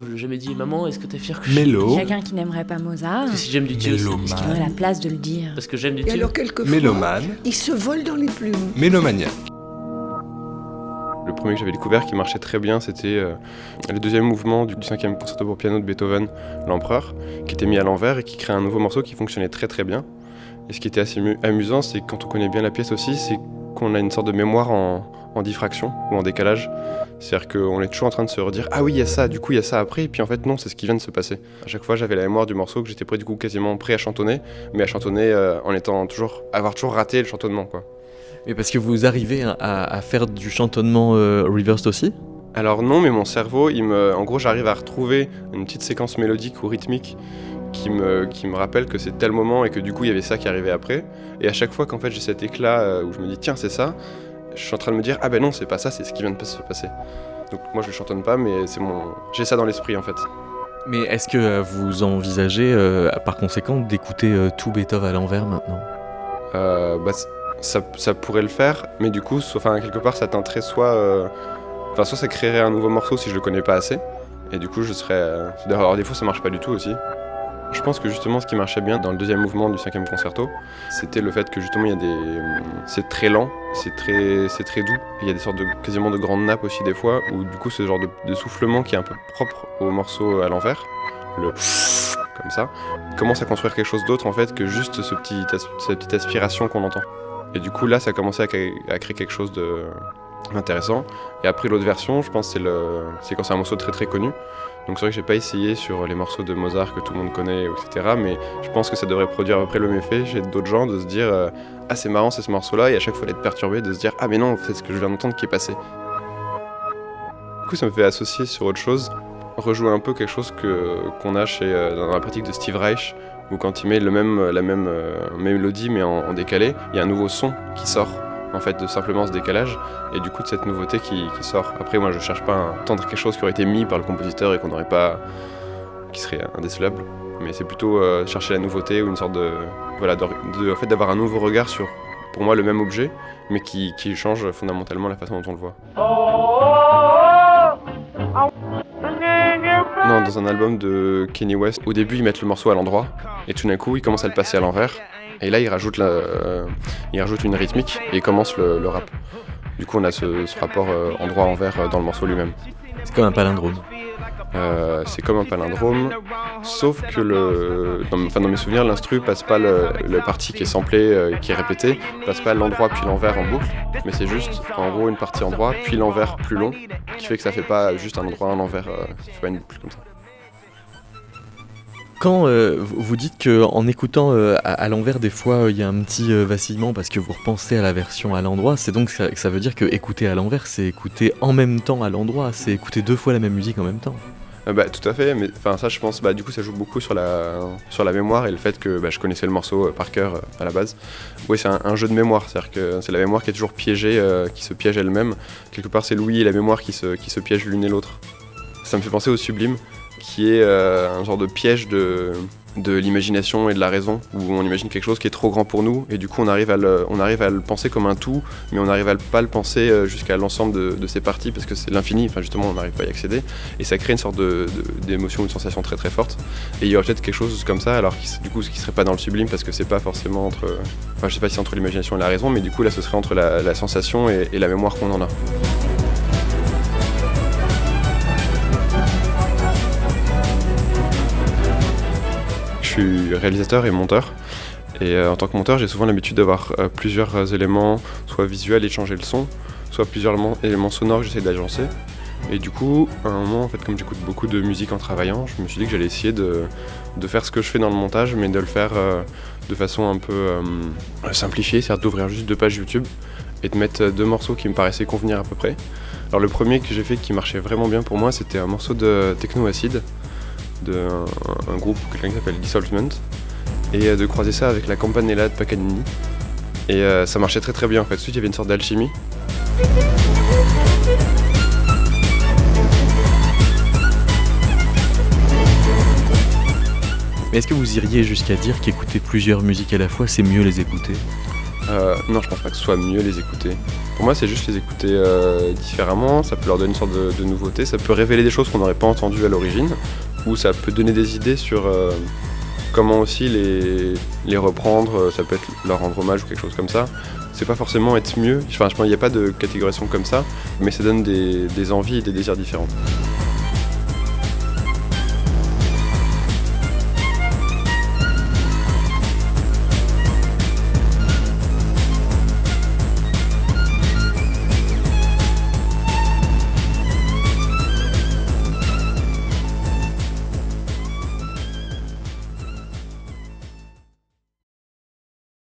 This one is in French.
Je l'ai jamais dit, maman, est-ce que t'es fière que Mélo. Quelqu'un qui n'aimerait pas Mozart, Parce que si j'aime du Dieu, Mélomane. est-ce qu'il aurait la place de le dire parce que j'aime du Et Dieu. alors quelquefois, Mélomane. il se vole dans les plumes. Mélomaniaque. Le premier que j'avais découvert qui marchait très bien, c'était euh, le deuxième mouvement du, cinquième concerto pour piano de Beethoven, l'Empereur, qui était mis à l'envers et qui crée un nouveau morceau qui fonctionnait très très bien. Et ce qui était assez mu- amusant, c'est quand on connaît bien la pièce aussi, c'est qu'on a une sorte de mémoire en, en diffraction ou en décalage. C'est-à-dire qu'on est toujours en train de se redire Ah oui, il y a ça, du coup il y a ça après, et puis en fait non, c'est ce qui vient de se passer. À chaque fois, j'avais la mémoire du morceau que j'étais prêt du coup quasiment prêt à chantonner, mais à chantonner euh, en étant toujours, avoir toujours raté le chantonnement quoi. Mais parce que vous arrivez à, à faire du chantonnement euh, reversed aussi? Alors non, mais mon cerveau, il me, en gros, j'arrive à retrouver une petite séquence mélodique ou rythmique qui me, qui me rappelle que c'est tel moment et que du coup il y avait ça qui arrivait après. Et à chaque fois qu'en fait j'ai cet éclat euh, où je me dis tiens c'est ça, je suis en train de me dire ah ben non c'est pas ça, c'est ce qui vient de se passer. Donc moi je le chantonne pas, mais c'est mon, j'ai ça dans l'esprit en fait. Mais est-ce que euh, vous envisagez euh, par conséquent d'écouter euh, tout Beethoven à l'envers maintenant? Euh, bah, ça, ça pourrait le faire, mais du coup, enfin quelque part ça tenterait soit, enfin soit ça créerait un nouveau morceau si je le connais pas assez, et du coup je serais, alors des fois ça marche pas du tout aussi. Je pense que justement ce qui marchait bien dans le deuxième mouvement du cinquième concerto, c'était le fait que justement il y a des, c'est très lent, c'est très, c'est très doux, il y a des sortes de quasiment de grandes nappes aussi des fois, où du coup ce genre de, soufflement qui est un peu propre au morceau à l'envers, le comme ça, commence à construire quelque chose d'autre en fait que juste ce petit, cette petite aspiration qu'on entend. Et du coup là ça a commencé à créer, à créer quelque chose de intéressant. Et après l'autre version, je pense c'est le, c'est quand c'est un morceau très très connu. Donc c'est vrai que j'ai pas essayé sur les morceaux de Mozart que tout le monde connaît, etc. Mais je pense que ça devrait produire à peu près le même effet chez d'autres gens de se dire euh, ah c'est marrant c'est ce morceau-là et à chaque fois d'être perturbé de se dire ah mais non c'est ce que je viens d'entendre qui est passé. Du coup ça me fait associer sur autre chose, rejouer un peu quelque chose que qu'on a chez euh, dans la pratique de Steve Reich où quand il met le même la même euh, mélodie mais en, en décalé, il y a un nouveau son qui sort en fait de simplement ce décalage et du coup de cette nouveauté qui, sort. Après moi je cherche pas à entendre quelque chose qui aurait été mis par le compositeur et qu'on n'aurait pas qui serait indécelable, mais c'est plutôt euh, chercher la nouveauté ou une sorte de voilà de- en fait d'avoir un nouveau regard sur pour moi le même objet mais qui, qui change fondamentalement la façon dont on le voit. Non, dans un album de Kenny West, au début ils mettent le morceau à l'endroit et tout d'un coup ils commencent à le passer à l'envers et là ils rajoutent, la, euh, ils rajoutent une rythmique et ils commencent le, le rap. Du coup on a ce, ce rapport euh, endroit-envers euh, dans le morceau lui-même. C'est comme un palindrome. Euh, c'est comme un palindrome, sauf que le, dans, enfin, dans mes souvenirs, l'instru passe pas le, le parti qui est samplé, euh, qui est répété, passe pas l'endroit puis l'envers en boucle, mais c'est juste en gros une partie endroit puis l'envers plus long, qui fait que ça fait pas juste un endroit un envers, euh, ça fait pas une boucle comme ça. Quand euh, vous dites que en écoutant euh, à, l'envers, des fois euh, il y a un petit vacillement parce que vous repensez à la version à l'endroit, c'est donc ça, ça veut dire que écouter à l'envers, c'est écouter en même temps à l'endroit, c'est écouter deux fois la même musique en même temps. Bah, tout à fait, mais enfin ça je pense, bah, du coup ça joue beaucoup sur la, sur la mémoire et le fait que bah, je connaissais le morceau par cœur à la base. Oui, c'est un, jeu de mémoire, c'est-à-dire que c'est la mémoire qui est toujours piégée, qui se piège elle-même. Quelque part c'est l'ouïe et la mémoire qui se, qui se piègent l'une et l'autre. Ça me fait penser au sublime, qui est euh, un genre de piège de, de l'imagination et de la raison, où on imagine quelque chose qui est trop grand pour nous, et du coup on arrive à le, on arrive à le penser comme un tout, mais on n'arrive à le- pas le penser euh, jusqu'à l'ensemble de, de ses parties, parce que c'est l'infini, enfin justement on n'arrive pas à y accéder, et ça crée une sorte de- de- d'émotion, une sensation très très forte. Et il y aurait peut-être quelque chose comme ça, alors qui, du coup ce qui serait pas dans le sublime, parce que c'est pas forcément entre, enfin je sais pas si c'est entre l'imagination et la raison, mais du coup là ce serait entre la, sensation et la mémoire qu'on en a. suis réalisateur et monteur. Et euh, en tant que monteur, j'ai souvent l'habitude d'avoir euh, plusieurs éléments, soit visuels et changer le son, soit plusieurs éléments, sonores que j'essaie d'agencer. Et du coup, à un moment, en fait, comme j'écoute beaucoup de musique en travaillant, je me suis dit que j'allais essayer de, faire ce que je fais dans le montage, mais de le faire euh, de façon un peu simplifiée, c'est-à-dire d'ouvrir juste deux pages YouTube et de mettre deux morceaux qui me paraissaient convenir à peu près. Alors le premier que j'ai fait qui marchait vraiment bien pour moi, c'était un morceau de Techno Acid, d'un un groupe, quelqu'un qui s'appelle Dissolvement, et euh, de croiser ça avec la Campanella de Paganini. Et euh, ça marchait très très bien en fait. Tout de suite, il y avait une sorte d'alchimie. Mais est-ce que vous iriez jusqu'à dire qu'écouter plusieurs musiques à la fois, c'est mieux les écouter? Euh, non, je pense pas que ce soit mieux les écouter. Pour moi, c'est juste les écouter euh, différemment. Ça peut leur donner une sorte de, de nouveauté. Ça peut révéler des choses qu'on n'aurait pas entendues à l'origine. Ou ça peut donner des idées sur euh, comment aussi les, reprendre. Ça peut être leur rendre hommage ou quelque chose comme ça. C'est pas forcément être mieux. Enfin, je n'y a pas de catégorisation comme ça. Mais ça donne des envies et des désirs différents.